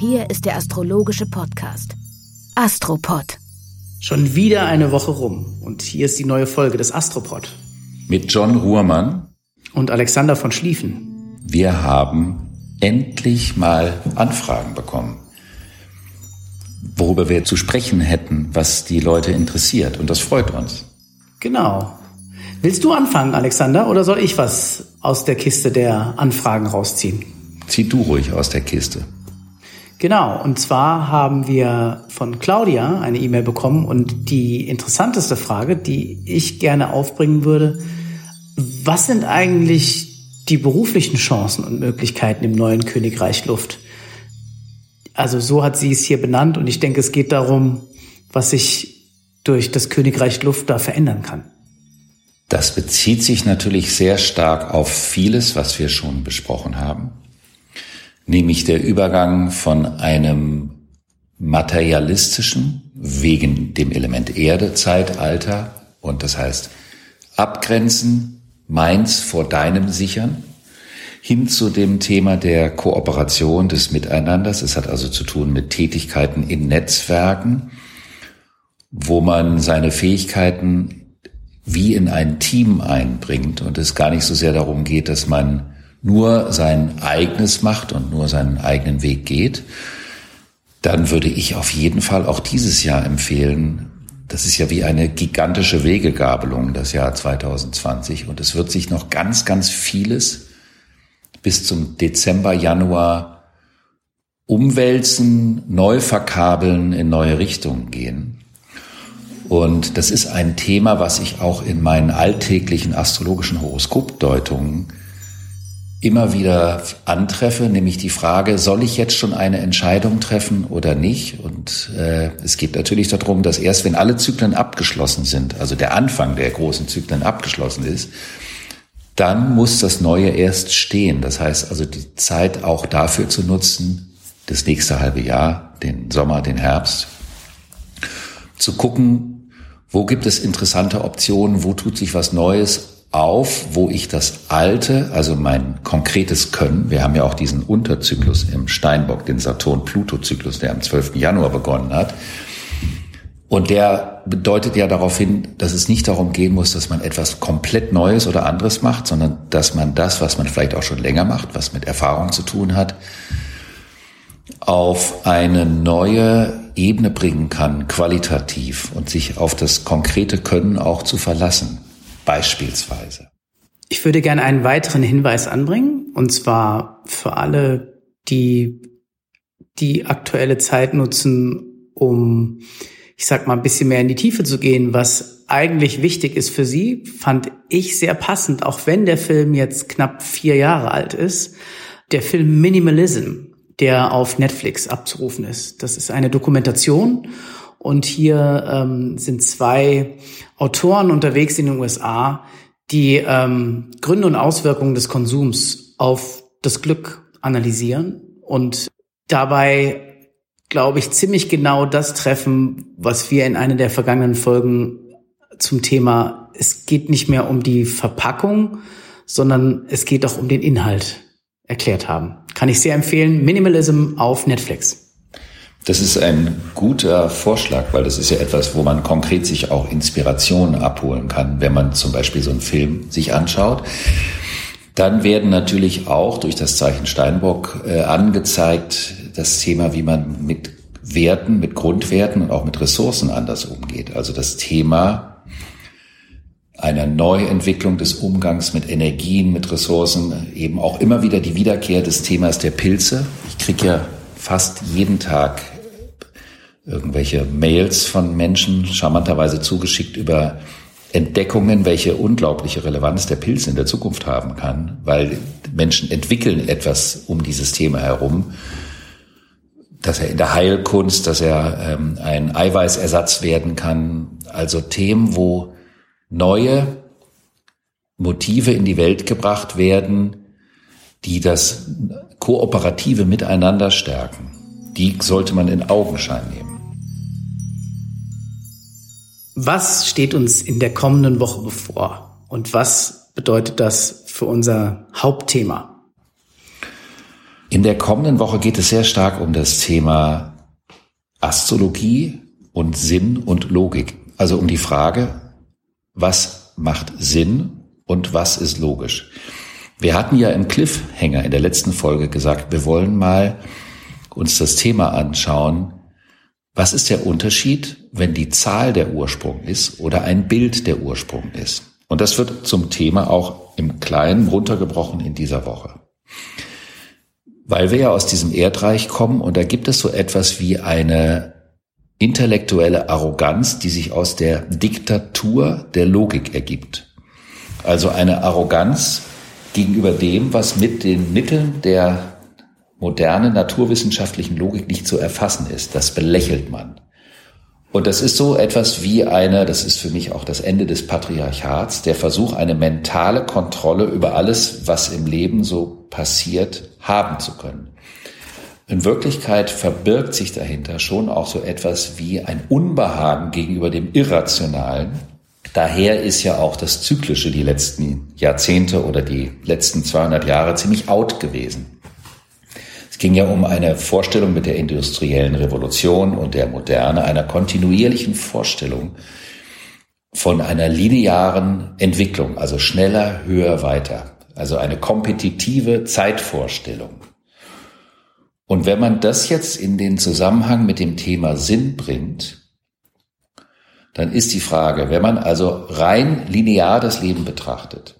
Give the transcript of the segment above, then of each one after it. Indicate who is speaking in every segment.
Speaker 1: Hier ist der astrologische Podcast. Astropod.
Speaker 2: Schon wieder eine Woche rum und hier ist die neue Folge des Astropod
Speaker 3: Mit John Ruhrmann.
Speaker 2: und Alexander von Schlieffen.
Speaker 3: Wir haben endlich mal Anfragen bekommen, worüber wir zu sprechen hätten, was die Leute interessiert. Und das freut uns.
Speaker 2: Genau. Willst du anfangen, Alexander, oder soll ich was aus der Kiste der Anfragen rausziehen?
Speaker 3: Zieh du ruhig aus der Kiste.
Speaker 2: Genau, und zwar haben wir von Claudia eine E-Mail bekommen und die interessanteste Frage, die ich gerne aufbringen würde, was sind eigentlich die beruflichen Chancen und Möglichkeiten im neuen Königreich Luft? Also so hat sie es hier benannt und ich denke, es geht darum, was sich durch das Königreich Luft da verändern kann.
Speaker 3: Das bezieht sich natürlich sehr stark auf vieles, was wir schon besprochen haben, nämlich der Übergang von einem materialistischen, wegen dem Element Erde, Zeitalter, und das heißt abgrenzen, meins vor deinem sichern, hin zu dem Thema der Kooperation des Miteinanders. Es hat also zu tun mit Tätigkeiten in Netzwerken, wo man seine Fähigkeiten wie in ein Team einbringt und es gar nicht so sehr darum geht, dass man nur sein eigenes macht und nur seinen eigenen Weg geht, dann würde ich auf jeden Fall auch dieses Jahr empfehlen, das ist ja wie eine gigantische Wegegabelung, das Jahr 2020. Und es wird sich noch ganz, ganz vieles bis zum Dezember, Januar umwälzen, neu verkabeln, in neue Richtungen gehen. Und das ist ein Thema, was ich auch in meinen alltäglichen astrologischen Horoskopdeutungen immer wieder antreffe, nämlich die Frage, soll ich jetzt schon eine Entscheidung treffen oder nicht? Und äh, es geht natürlich darum, dass erst wenn alle Zyklen abgeschlossen sind, also der Anfang der großen Zyklen abgeschlossen ist, dann muss das Neue erst stehen. Das heißt also die Zeit auch dafür zu nutzen, das nächste halbe Jahr, den Sommer, den Herbst, zu gucken, wo gibt es interessante Optionen, wo tut sich was Neues auf, wo ich das Alte, also mein konkretes Können, wir haben ja auch diesen Unterzyklus im Steinbock, den Saturn-Pluto-Zyklus, der am 12. Januar begonnen hat. Und der bedeutet ja darauf hin, dass es nicht darum gehen muss, dass man etwas komplett Neues oder anderes macht, sondern dass man das, was man vielleicht auch schon länger macht, was mit Erfahrung zu tun hat, auf eine neue Ebene bringen kann, qualitativ und sich auf das konkrete Können auch zu verlassen beispielsweise.
Speaker 2: Ich würde gerne einen weiteren Hinweis anbringen, und zwar für alle, die die aktuelle Zeit nutzen, um, ich sag mal, ein bisschen mehr in die Tiefe zu gehen, was eigentlich wichtig ist für sie, fand ich sehr passend, auch wenn der Film jetzt knapp vier Jahre alt ist. Der Film Minimalism, der auf Netflix abzurufen ist. Das ist eine Dokumentation und hier ähm, sind zwei Autoren unterwegs in den USA, die ähm, Gründe und Auswirkungen des Konsums auf das Glück analysieren und dabei, glaube ich, ziemlich genau das treffen, was wir in einer der vergangenen Folgen zum Thema, es geht nicht mehr um die Verpackung, sondern es geht auch um den Inhalt erklärt haben. Kann ich sehr empfehlen. Minimalism auf Netflix.
Speaker 3: Das ist ein guter Vorschlag, weil das ist ja etwas, wo man konkret sich auch Inspiration abholen kann, wenn man zum Beispiel so einen Film sich anschaut. Dann werden natürlich auch durch das Zeichen Steinbock äh, angezeigt das Thema, wie man mit Werten, mit Grundwerten und auch mit Ressourcen anders umgeht. Also das Thema einer Neuentwicklung des Umgangs mit Energien, mit Ressourcen, eben auch immer wieder die Wiederkehr des Themas der Pilze. Ich kriege ja fast jeden Tag irgendwelche Mails von Menschen charmanterweise zugeschickt über Entdeckungen, welche unglaubliche Relevanz der Pilz in der Zukunft haben kann, weil Menschen entwickeln etwas um dieses Thema herum, dass er in der Heilkunst, dass er ähm, ein Eiweißersatz werden kann. Also Themen, wo neue Motive in die Welt gebracht werden, die das kooperative Miteinander stärken. Die sollte man in Augenschein nehmen.
Speaker 2: Was steht uns in der kommenden Woche bevor und was bedeutet das für unser Hauptthema?
Speaker 3: In der kommenden Woche geht es sehr stark um das Thema Astrologie und Sinn und Logik. Also um die Frage, was macht Sinn und was ist logisch. Wir hatten ja im Cliffhanger in der letzten Folge gesagt, wir wollen mal uns das Thema anschauen, was ist der Unterschied, wenn die Zahl der Ursprung ist oder ein Bild der Ursprung ist? Und das wird zum Thema auch im Kleinen runtergebrochen in dieser Woche. Weil wir ja aus diesem Erdreich kommen und da gibt es so etwas wie eine intellektuelle Arroganz, die sich aus der Diktatur der Logik ergibt. Also eine Arroganz gegenüber dem, was mit den Mitteln der modernen naturwissenschaftlichen Logik nicht zu erfassen ist. Das belächelt man. Und das ist so etwas wie eine, das ist für mich auch das Ende des Patriarchats, der Versuch, eine mentale Kontrolle über alles, was im Leben so passiert, haben zu können. In Wirklichkeit verbirgt sich dahinter schon auch so etwas wie ein Unbehagen gegenüber dem Irrationalen. Daher ist ja auch das Zyklische die letzten Jahrzehnte oder die letzten 200 Jahre ziemlich out gewesen ging ja um eine Vorstellung mit der industriellen Revolution und der Moderne, einer kontinuierlichen Vorstellung von einer linearen Entwicklung, also schneller, höher, weiter. Also eine kompetitive Zeitvorstellung. Und wenn man das jetzt in den Zusammenhang mit dem Thema Sinn bringt, dann ist die Frage, wenn man also rein linear das Leben betrachtet,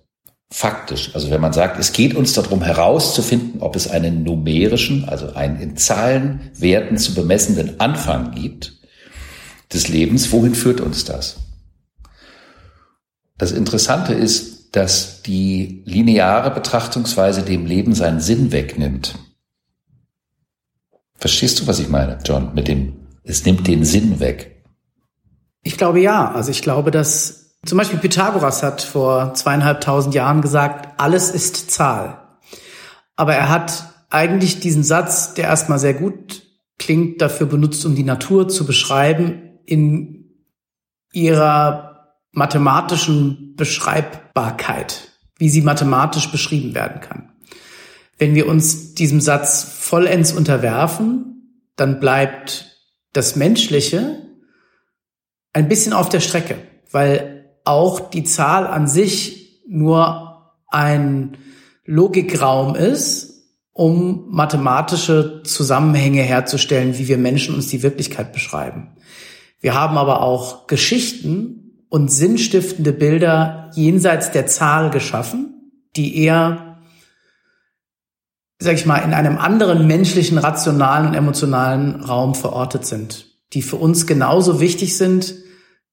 Speaker 3: faktisch. Also wenn man sagt, es geht uns darum herauszufinden, ob es einen numerischen, also einen in Zahlen, Werten zu bemessenden Anfang gibt des Lebens, wohin führt uns das? Das Interessante ist, dass die lineare Betrachtungsweise dem Leben seinen Sinn wegnimmt. Verstehst du, was ich meine, John, mit dem, es nimmt den Sinn weg?
Speaker 2: Ich glaube ja. Also ich glaube, dass zum Beispiel Pythagoras hat vor zweieinhalbtausend Jahren gesagt, alles ist Zahl. Aber er hat eigentlich diesen Satz, der erstmal sehr gut klingt, dafür benutzt, um die Natur zu beschreiben, in ihrer mathematischen Beschreibbarkeit, wie sie mathematisch beschrieben werden kann. Wenn wir uns diesem Satz vollends unterwerfen, dann bleibt das Menschliche ein bisschen auf der Strecke, weil auch die Zahl an sich nur ein Logikraum ist, um mathematische Zusammenhänge herzustellen, wie wir Menschen uns die Wirklichkeit beschreiben. Wir haben aber auch Geschichten und sinnstiftende Bilder jenseits der Zahl geschaffen, die eher, sag ich mal, in einem anderen menschlichen, rationalen und emotionalen Raum verortet sind, die für uns genauso wichtig sind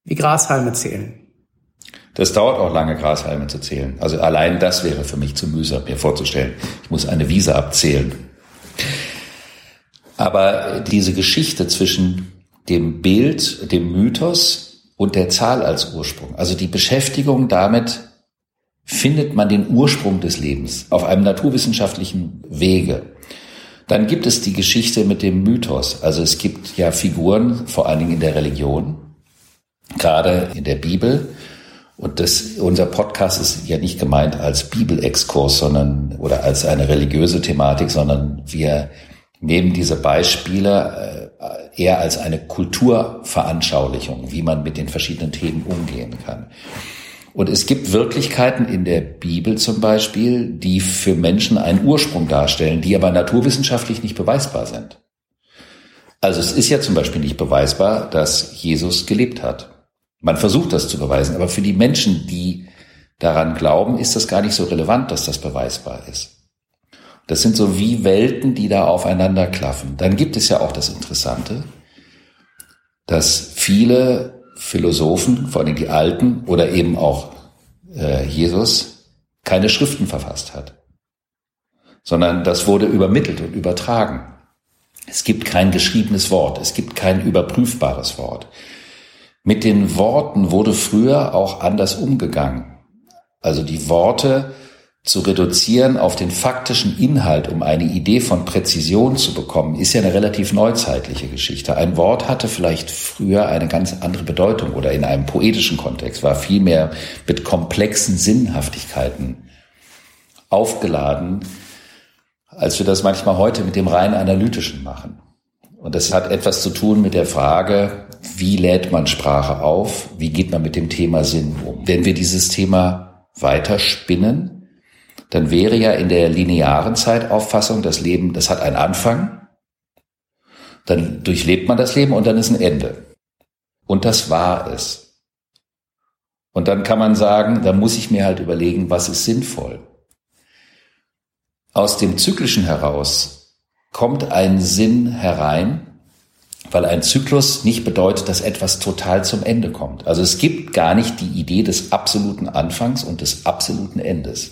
Speaker 2: wie Grashalme zählen.
Speaker 3: Das dauert auch lange, Grashalme zu zählen. Also allein das wäre für mich zu mühsam, mir vorzustellen. Ich muss eine Wiese abzählen. Aber diese Geschichte zwischen dem Bild, dem Mythos und der Zahl als Ursprung, also die Beschäftigung damit, findet man den Ursprung des Lebens auf einem naturwissenschaftlichen Wege. Dann gibt es die Geschichte mit dem Mythos. Also es gibt ja Figuren, vor allen Dingen in der Religion, gerade in der Bibel, und das, unser Podcast ist ja nicht gemeint als Bibelexkurs, sondern, oder als eine religiöse Thematik, sondern wir nehmen diese Beispiele äh, eher als eine Kulturveranschaulichung, wie man mit den verschiedenen Themen umgehen kann. Und es gibt Wirklichkeiten in der Bibel zum Beispiel, die für Menschen einen Ursprung darstellen, die aber naturwissenschaftlich nicht beweisbar sind. Also es ist ja zum Beispiel nicht beweisbar, dass Jesus gelebt hat. Man versucht das zu beweisen, aber für die Menschen, die daran glauben, ist das gar nicht so relevant, dass das beweisbar ist. Das sind so wie Welten, die da aufeinander klaffen. Dann gibt es ja auch das Interessante, dass viele Philosophen, vor allem die Alten oder eben auch äh, Jesus, keine Schriften verfasst hat, sondern das wurde übermittelt und übertragen. Es gibt kein geschriebenes Wort, es gibt kein überprüfbares Wort. Mit den Worten wurde früher auch anders umgegangen. Also die Worte zu reduzieren auf den faktischen Inhalt, um eine Idee von Präzision zu bekommen, ist ja eine relativ neuzeitliche Geschichte. Ein Wort hatte vielleicht früher eine ganz andere Bedeutung oder in einem poetischen Kontext war viel mehr mit komplexen Sinnhaftigkeiten aufgeladen, als wir das manchmal heute mit dem rein analytischen machen. Und das hat etwas zu tun mit der Frage, wie lädt man Sprache auf? Wie geht man mit dem Thema Sinn um? Wenn wir dieses Thema weiterspinnen, dann wäre ja in der linearen Zeitauffassung das Leben, das hat einen Anfang, dann durchlebt man das Leben und dann ist ein Ende. Und das war es. Und dann kann man sagen, da muss ich mir halt überlegen, was ist sinnvoll. Aus dem Zyklischen heraus kommt ein Sinn herein, weil ein Zyklus nicht bedeutet, dass etwas total zum Ende kommt. Also es gibt gar nicht die Idee des absoluten Anfangs und des absoluten Endes.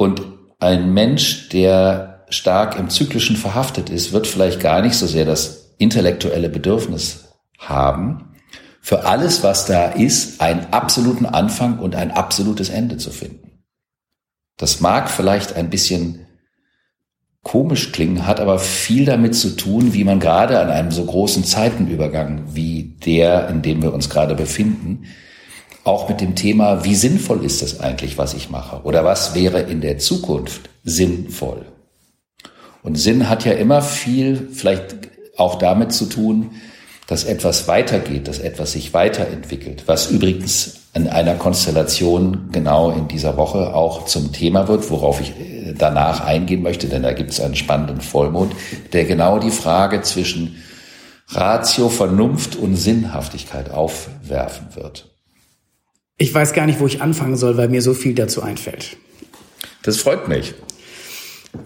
Speaker 3: Und ein Mensch, der stark im Zyklischen verhaftet ist, wird vielleicht gar nicht so sehr das intellektuelle Bedürfnis haben, für alles, was da ist, einen absoluten Anfang und ein absolutes Ende zu finden. Das mag vielleicht ein bisschen komisch klingen, hat aber viel damit zu tun, wie man gerade an einem so großen Zeitenübergang wie der, in dem wir uns gerade befinden, auch mit dem Thema, wie sinnvoll ist das eigentlich, was ich mache? Oder was wäre in der Zukunft sinnvoll? Und Sinn hat ja immer viel, vielleicht auch damit zu tun, dass etwas weitergeht, dass etwas sich weiterentwickelt, was übrigens in einer Konstellation genau in dieser Woche auch zum Thema wird, worauf ich äh, danach eingehen möchte, denn da gibt es einen spannenden Vollmond, der genau die Frage zwischen Ratio, Vernunft und Sinnhaftigkeit aufwerfen wird.
Speaker 2: Ich weiß gar nicht, wo ich anfangen soll, weil mir so viel dazu einfällt.
Speaker 3: Das freut mich.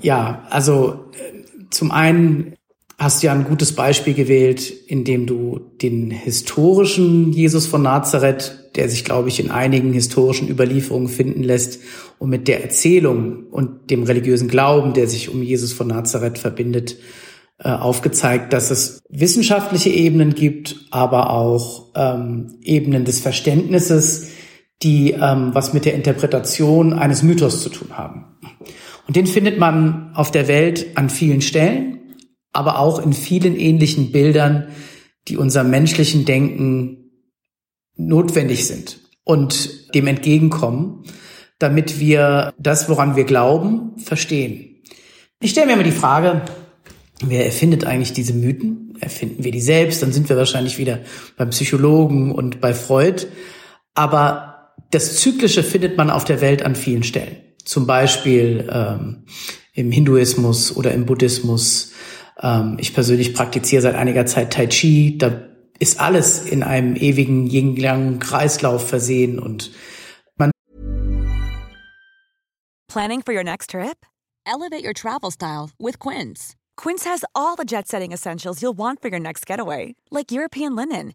Speaker 2: Ja, also äh, zum einen hast du ja ein gutes Beispiel gewählt, indem du den historischen Jesus von Nazareth, der sich, glaube ich, in einigen historischen Überlieferungen finden lässt, und mit der Erzählung und dem religiösen Glauben, der sich um Jesus von Nazareth verbindet, äh, aufgezeigt, dass es wissenschaftliche Ebenen gibt, aber auch ähm, Ebenen des Verständnisses, die ähm, was mit der Interpretation eines Mythos zu tun haben. Und den findet man auf der Welt an vielen Stellen, aber auch in vielen ähnlichen Bildern, die unserem menschlichen Denken notwendig sind und dem entgegenkommen, damit wir das, woran wir glauben, verstehen. Ich stelle mir immer die Frage, wer erfindet eigentlich diese Mythen? Erfinden wir die selbst? Dann sind wir wahrscheinlich wieder beim Psychologen und bei Freud. Aber das Zyklische findet man auf der Welt an vielen Stellen. Zum Beispiel ähm, im Hinduismus oder im Buddhismus. Ähm, ich persönlich praktiziere seit einiger Zeit Tai Chi. Da ist alles in einem ewigen Yin-Yang-Kreislauf versehen und man.
Speaker 4: Planning for your next trip? Elevate your travel style with Quince. Quince has all the jet-setting essentials you'll want for your next getaway, like European linen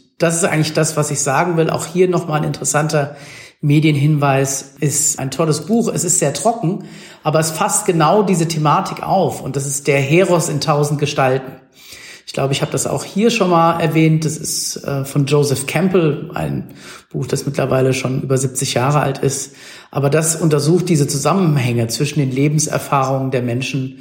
Speaker 2: das ist eigentlich das, was ich sagen will. Auch hier nochmal ein interessanter Medienhinweis ist ein tolles Buch. Es ist sehr trocken, aber es fasst genau diese Thematik auf. Und das ist der Heros in tausend Gestalten. Ich glaube, ich habe das auch hier schon mal erwähnt. Das ist äh, von Joseph Campbell, ein Buch, das mittlerweile schon über 70 Jahre alt ist. Aber das untersucht diese Zusammenhänge zwischen den Lebenserfahrungen der Menschen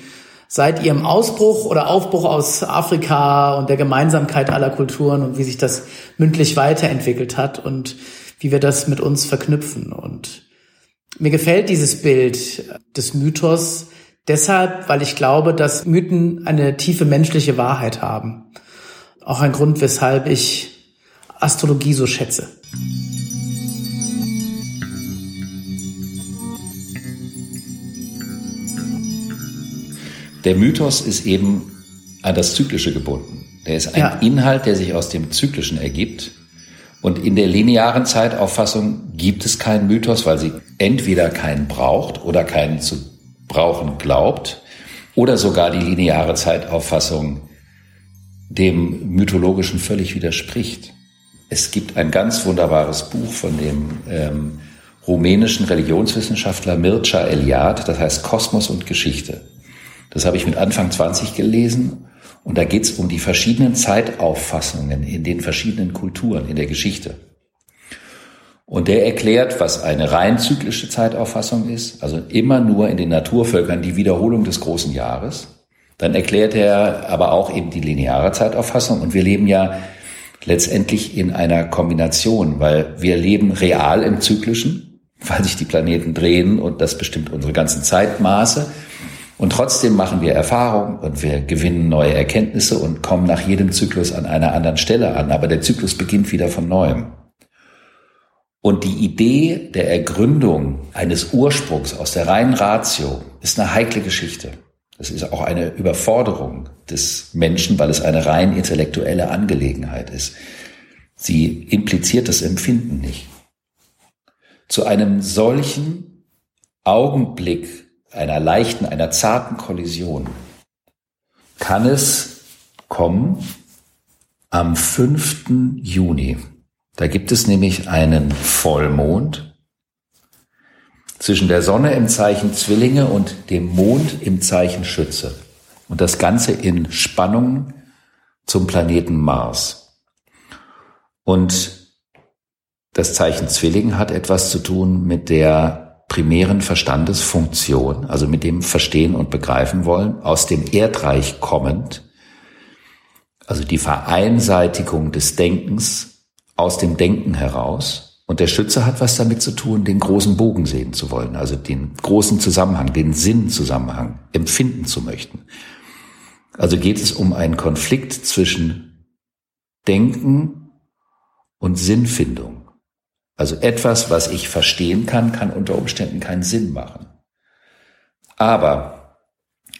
Speaker 2: seit ihrem Ausbruch oder Aufbruch aus Afrika und der Gemeinsamkeit aller Kulturen und wie sich das mündlich weiterentwickelt hat und wie wir das mit uns verknüpfen. Und mir gefällt dieses Bild des Mythos deshalb, weil ich glaube, dass Mythen eine tiefe menschliche Wahrheit haben. Auch ein Grund, weshalb ich Astrologie so schätze.
Speaker 3: Der Mythos ist eben an das Zyklische gebunden. Der ist ein ja. Inhalt, der sich aus dem Zyklischen ergibt. Und in der linearen Zeitauffassung gibt es keinen Mythos, weil sie entweder keinen braucht oder keinen zu brauchen glaubt oder sogar die lineare Zeitauffassung dem mythologischen völlig widerspricht. Es gibt ein ganz wunderbares Buch von dem ähm, rumänischen Religionswissenschaftler Mircea Eliade, das heißt Kosmos und Geschichte. Das habe ich mit Anfang 20 gelesen und da geht es um die verschiedenen Zeitauffassungen in den verschiedenen Kulturen in der Geschichte. Und der erklärt, was eine rein zyklische Zeitauffassung ist, also immer nur in den Naturvölkern die Wiederholung des großen Jahres. Dann erklärt er aber auch eben die lineare Zeitauffassung. Und wir leben ja letztendlich in einer Kombination, weil wir leben real im Zyklischen, weil sich die Planeten drehen und das bestimmt unsere ganzen Zeitmaße. Und trotzdem machen wir Erfahrungen und wir gewinnen neue Erkenntnisse und kommen nach jedem Zyklus an einer anderen Stelle an. Aber der Zyklus beginnt wieder von neuem. Und die Idee der Ergründung eines Ursprungs aus der reinen Ratio ist eine heikle Geschichte. Das ist auch eine Überforderung des Menschen, weil es eine rein intellektuelle Angelegenheit ist. Sie impliziert das Empfinden nicht. Zu einem solchen Augenblick einer leichten, einer zarten Kollision kann es kommen am 5. Juni. Da gibt es nämlich einen Vollmond zwischen der Sonne im Zeichen Zwillinge und dem Mond im Zeichen Schütze. Und das Ganze in Spannung zum Planeten Mars. Und das Zeichen Zwilling hat etwas zu tun mit der primären Verstandesfunktion, also mit dem Verstehen und Begreifen wollen, aus dem Erdreich kommend, also die Vereinseitigung des Denkens aus dem Denken heraus. Und der Schütze hat was damit zu tun, den großen Bogen sehen zu wollen, also den großen Zusammenhang, den Sinnzusammenhang empfinden zu möchten. Also geht es um einen Konflikt zwischen Denken und Sinnfindung. Also etwas, was ich verstehen kann, kann unter Umständen keinen Sinn machen. Aber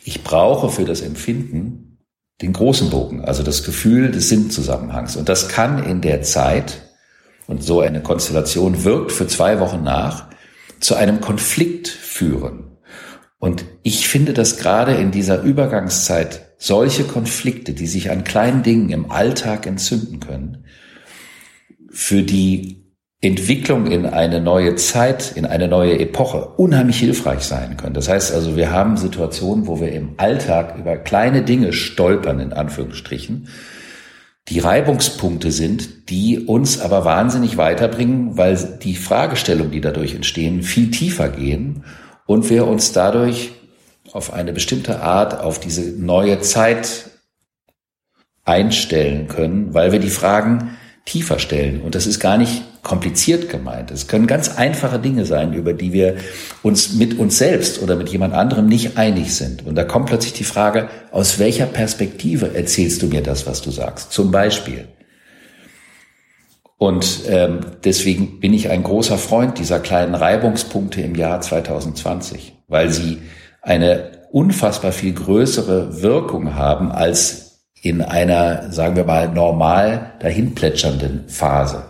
Speaker 3: ich brauche für das Empfinden den großen Bogen, also das Gefühl des Sinnzusammenhangs. Und das kann in der Zeit, und so eine Konstellation wirkt für zwei Wochen nach, zu einem Konflikt führen. Und ich finde, dass gerade in dieser Übergangszeit solche Konflikte, die sich an kleinen Dingen im Alltag entzünden können, für die Entwicklung in eine neue Zeit, in eine neue Epoche unheimlich hilfreich sein können. Das heißt also, wir haben Situationen, wo wir im Alltag über kleine Dinge stolpern, in Anführungsstrichen, die Reibungspunkte sind, die uns aber wahnsinnig weiterbringen, weil die Fragestellungen, die dadurch entstehen, viel tiefer gehen und wir uns dadurch auf eine bestimmte Art auf diese neue Zeit einstellen können, weil wir die Fragen tiefer stellen. Und das ist gar nicht kompliziert gemeint. Es können ganz einfache Dinge sein, über die wir uns mit uns selbst oder mit jemand anderem nicht einig sind. Und da kommt plötzlich die Frage, aus welcher Perspektive erzählst du mir das, was du sagst? Zum Beispiel. Und ähm, deswegen bin ich ein großer Freund dieser kleinen Reibungspunkte im Jahr 2020, weil sie eine unfassbar viel größere Wirkung haben als in einer, sagen wir mal, normal dahinplätschernden Phase.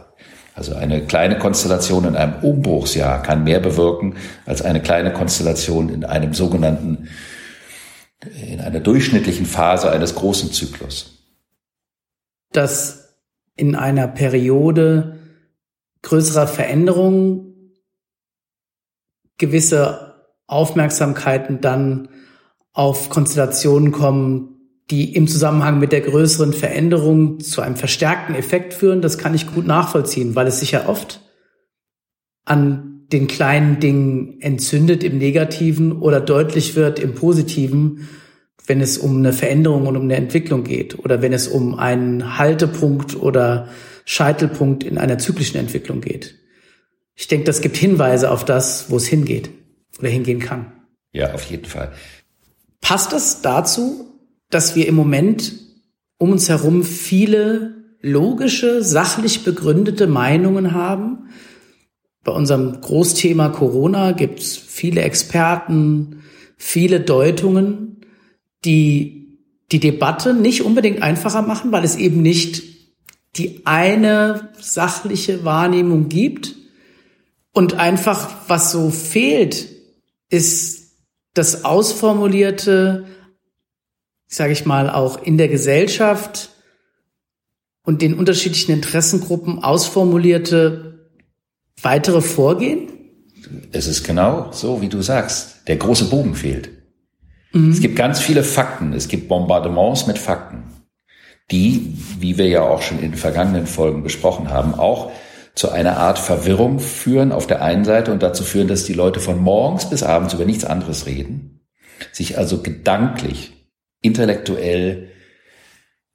Speaker 3: Also eine kleine Konstellation in einem Umbruchsjahr kann mehr bewirken als eine kleine Konstellation in einem sogenannten, in einer durchschnittlichen Phase eines großen Zyklus.
Speaker 2: Dass in einer Periode größerer Veränderungen gewisse Aufmerksamkeiten dann auf Konstellationen kommen, die im Zusammenhang mit der größeren Veränderung zu einem verstärkten Effekt führen, das kann ich gut nachvollziehen, weil es sich ja oft an den kleinen Dingen entzündet im Negativen oder deutlich wird im Positiven, wenn es um eine Veränderung und um eine Entwicklung geht oder wenn es um einen Haltepunkt oder Scheitelpunkt in einer zyklischen Entwicklung geht. Ich denke, das gibt Hinweise auf das, wo es hingeht oder hingehen kann.
Speaker 3: Ja, auf jeden Fall.
Speaker 2: Passt es dazu, dass wir im Moment um uns herum viele logische, sachlich begründete Meinungen haben. Bei unserem Großthema Corona gibt es viele Experten, viele Deutungen, die die Debatte nicht unbedingt einfacher machen, weil es eben nicht die eine sachliche Wahrnehmung gibt. Und einfach, was so fehlt, ist das ausformulierte, sage ich mal, auch in der Gesellschaft und den unterschiedlichen Interessengruppen ausformulierte weitere Vorgehen?
Speaker 3: Es ist genau so, wie du sagst. Der große Bogen fehlt. Mhm. Es gibt ganz viele Fakten. Es gibt Bombardements mit Fakten, die, wie wir ja auch schon in den vergangenen Folgen besprochen haben, auch zu einer Art Verwirrung führen auf der einen Seite und dazu führen, dass die Leute von morgens bis abends über nichts anderes reden, sich also gedanklich, intellektuell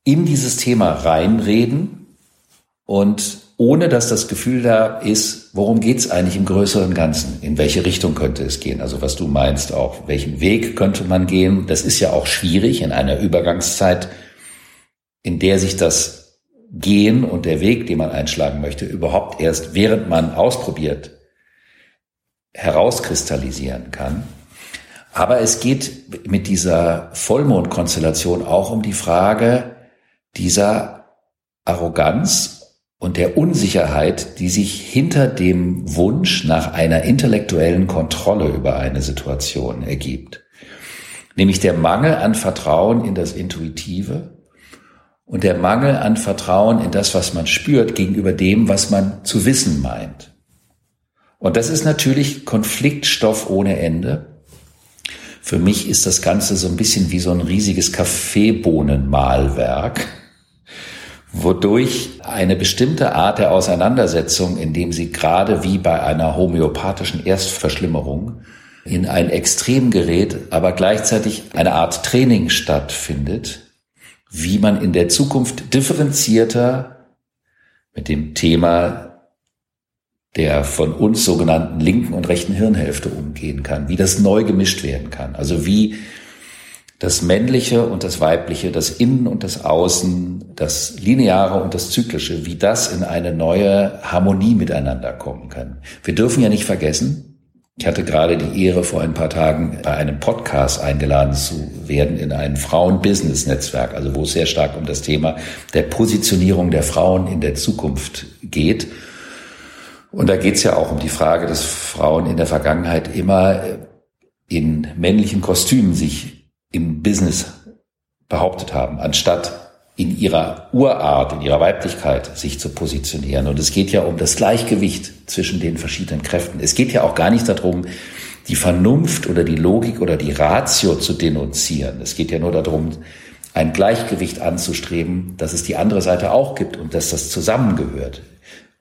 Speaker 3: in dieses Thema reinreden und ohne dass das Gefühl da ist, worum geht's eigentlich im größeren Ganzen? In welche Richtung könnte es gehen? Also was du meinst auch, welchen Weg könnte man gehen? Das ist ja auch schwierig in einer Übergangszeit, in der sich das Gehen und der Weg, den man einschlagen möchte, überhaupt erst während man ausprobiert, herauskristallisieren kann. Aber es geht mit dieser Vollmondkonstellation auch um die Frage dieser Arroganz und der Unsicherheit, die sich hinter dem Wunsch nach einer intellektuellen Kontrolle über eine Situation ergibt. Nämlich der Mangel an Vertrauen in das Intuitive und der Mangel an Vertrauen in das, was man spürt, gegenüber dem, was man zu wissen meint. Und das ist natürlich Konfliktstoff ohne Ende. Für mich ist das Ganze so ein bisschen wie so ein riesiges Kaffeebohnenmalwerk wodurch eine bestimmte Art der Auseinandersetzung, indem sie gerade wie bei einer homöopathischen Erstverschlimmerung in ein Extrem gerät, aber gleichzeitig eine Art Training stattfindet, wie man in der Zukunft differenzierter mit dem Thema der von uns sogenannten linken und rechten Hirnhälfte umgehen kann, wie das neu gemischt werden kann. Also wie das Männliche und das Weibliche, das Innen und das Außen, das Lineare und das Zyklische, wie das in eine neue Harmonie miteinander kommen kann. Wir dürfen ja nicht vergessen, ich hatte gerade die Ehre, vor ein paar Tagen bei einem Podcast eingeladen zu werden in ein Frauen-Business-Netzwerk, also wo es sehr stark um das Thema der Positionierung der Frauen in der Zukunft geht. Und da geht es ja auch um die Frage, dass Frauen in der Vergangenheit immer in männlichen Kostümen sich im Business behauptet haben, anstatt in ihrer Urart, in ihrer Weiblichkeit sich zu positionieren. Und es geht ja um das Gleichgewicht zwischen den verschiedenen Kräften. Es geht ja auch gar nicht darum, die Vernunft oder die Logik oder die Ratio zu denunzieren. Es geht ja nur darum, ein Gleichgewicht anzustreben, dass es die andere Seite auch gibt und dass das zusammengehört.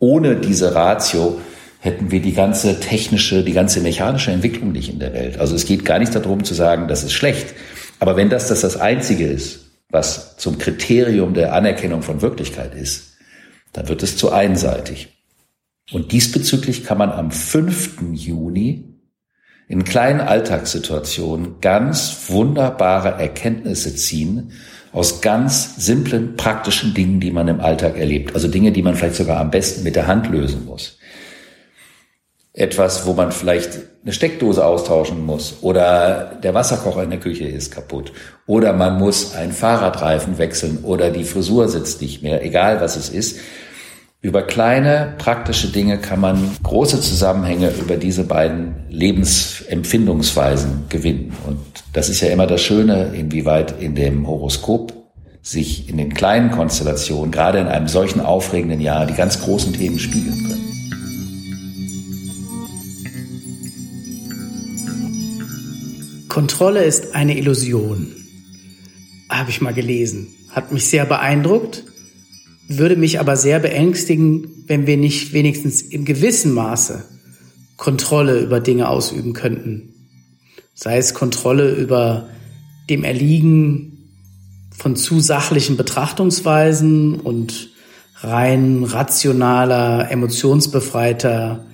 Speaker 3: Ohne diese Ratio hätten wir die ganze technische, die ganze mechanische Entwicklung nicht in der Welt. Also es geht gar nicht darum zu sagen, das ist schlecht. Aber wenn das das, das Einzige ist, was zum Kriterium der Anerkennung von Wirklichkeit ist, dann wird es zu einseitig. Und diesbezüglich kann man am 5. Juni in kleinen Alltagssituationen ganz wunderbare Erkenntnisse ziehen aus ganz simplen, praktischen Dingen, die man im Alltag erlebt. Also Dinge, die man vielleicht sogar am besten mit der Hand lösen muss etwas, wo man vielleicht eine Steckdose austauschen muss oder der Wasserkocher in der Küche ist kaputt oder man muss ein Fahrradreifen wechseln oder die Frisur sitzt nicht mehr, egal was es ist. Über kleine praktische Dinge kann man große Zusammenhänge über diese beiden Lebensempfindungsweisen gewinnen. Und das ist ja immer das Schöne, inwieweit in dem Horoskop sich in den kleinen Konstellationen, gerade in einem solchen aufregenden Jahr, die ganz großen Themen spiegeln können.
Speaker 2: Kontrolle ist eine Illusion. Habe ich mal gelesen. Hat mich sehr beeindruckt, würde mich aber sehr beängstigen, wenn wir nicht wenigstens im gewissen Maße Kontrolle über Dinge ausüben könnten. Sei es Kontrolle über dem Erliegen von zu sachlichen Betrachtungsweisen und rein rationaler, emotionsbefreiter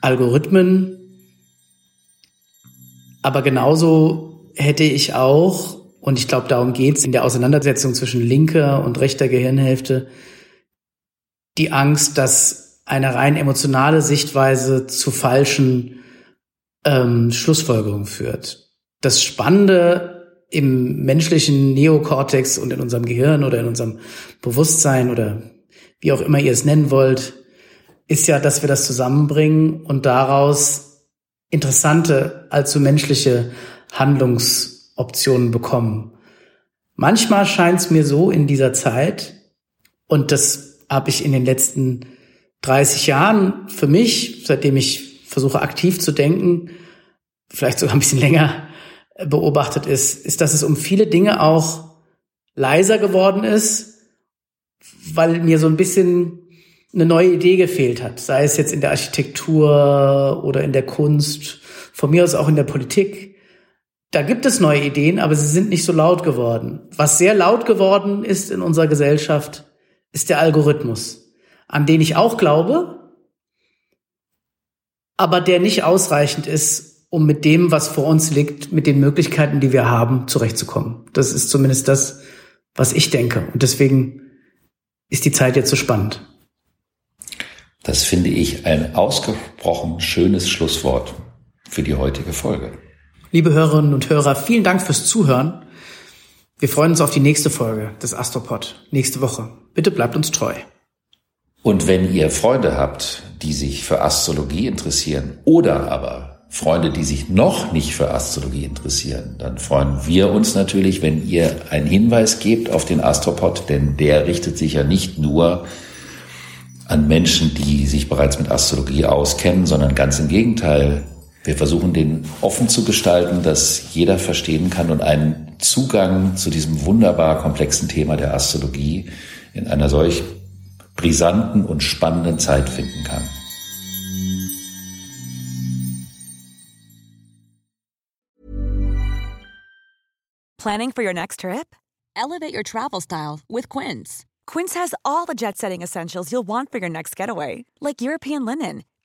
Speaker 2: Algorithmen aber genauso hätte ich auch, und ich glaube, darum geht's in der Auseinandersetzung zwischen linker und rechter Gehirnhälfte, die Angst, dass eine rein emotionale Sichtweise zu falschen ähm, Schlussfolgerungen führt. Das Spannende im menschlichen Neokortex und in unserem Gehirn oder in unserem Bewusstsein oder wie auch immer ihr es nennen wollt, ist ja, dass wir das zusammenbringen und daraus interessante, allzu menschliche Handlungsoptionen bekommen. Manchmal scheint es mir so in dieser Zeit, und das habe ich in den letzten 30 Jahren für mich, seitdem ich versuche aktiv zu denken, vielleicht sogar ein bisschen länger beobachtet ist, ist, dass es um viele Dinge auch leiser geworden ist, weil mir so ein bisschen eine neue Idee gefehlt hat, sei es jetzt in der Architektur oder in der Kunst, von mir aus auch in der Politik. Da gibt es neue Ideen, aber sie sind nicht so laut geworden. Was sehr laut geworden ist in unserer Gesellschaft, ist der Algorithmus, an den ich auch glaube, aber der nicht ausreichend ist, um mit dem, was vor uns liegt, mit den Möglichkeiten, die wir haben, zurechtzukommen. Das ist zumindest das, was ich denke. Und deswegen ist die Zeit jetzt so spannend.
Speaker 3: Das finde ich ein ausgesprochen schönes Schlusswort für die heutige Folge.
Speaker 2: Liebe Hörerinnen und Hörer, vielen Dank fürs Zuhören. Wir freuen uns auf die nächste Folge des Astropod nächste Woche. Bitte bleibt uns treu.
Speaker 3: Und wenn ihr Freunde habt, die sich für Astrologie interessieren oder aber Freunde, die sich noch nicht für Astrologie interessieren, dann freuen wir uns natürlich, wenn ihr einen Hinweis gebt auf den Astropod, denn der richtet sich ja nicht nur an Menschen, die sich bereits mit Astrologie auskennen, sondern ganz im Gegenteil. Wir versuchen den offen zu gestalten, dass jeder verstehen kann und einen Zugang zu diesem wunderbar komplexen Thema der Astrologie in einer solch brisanten und spannenden Zeit finden kann.
Speaker 4: Planning for your next trip? Elevate your travel style with Quince. Quince has all the jet setting essentials you'll want for your next getaway, like European linen,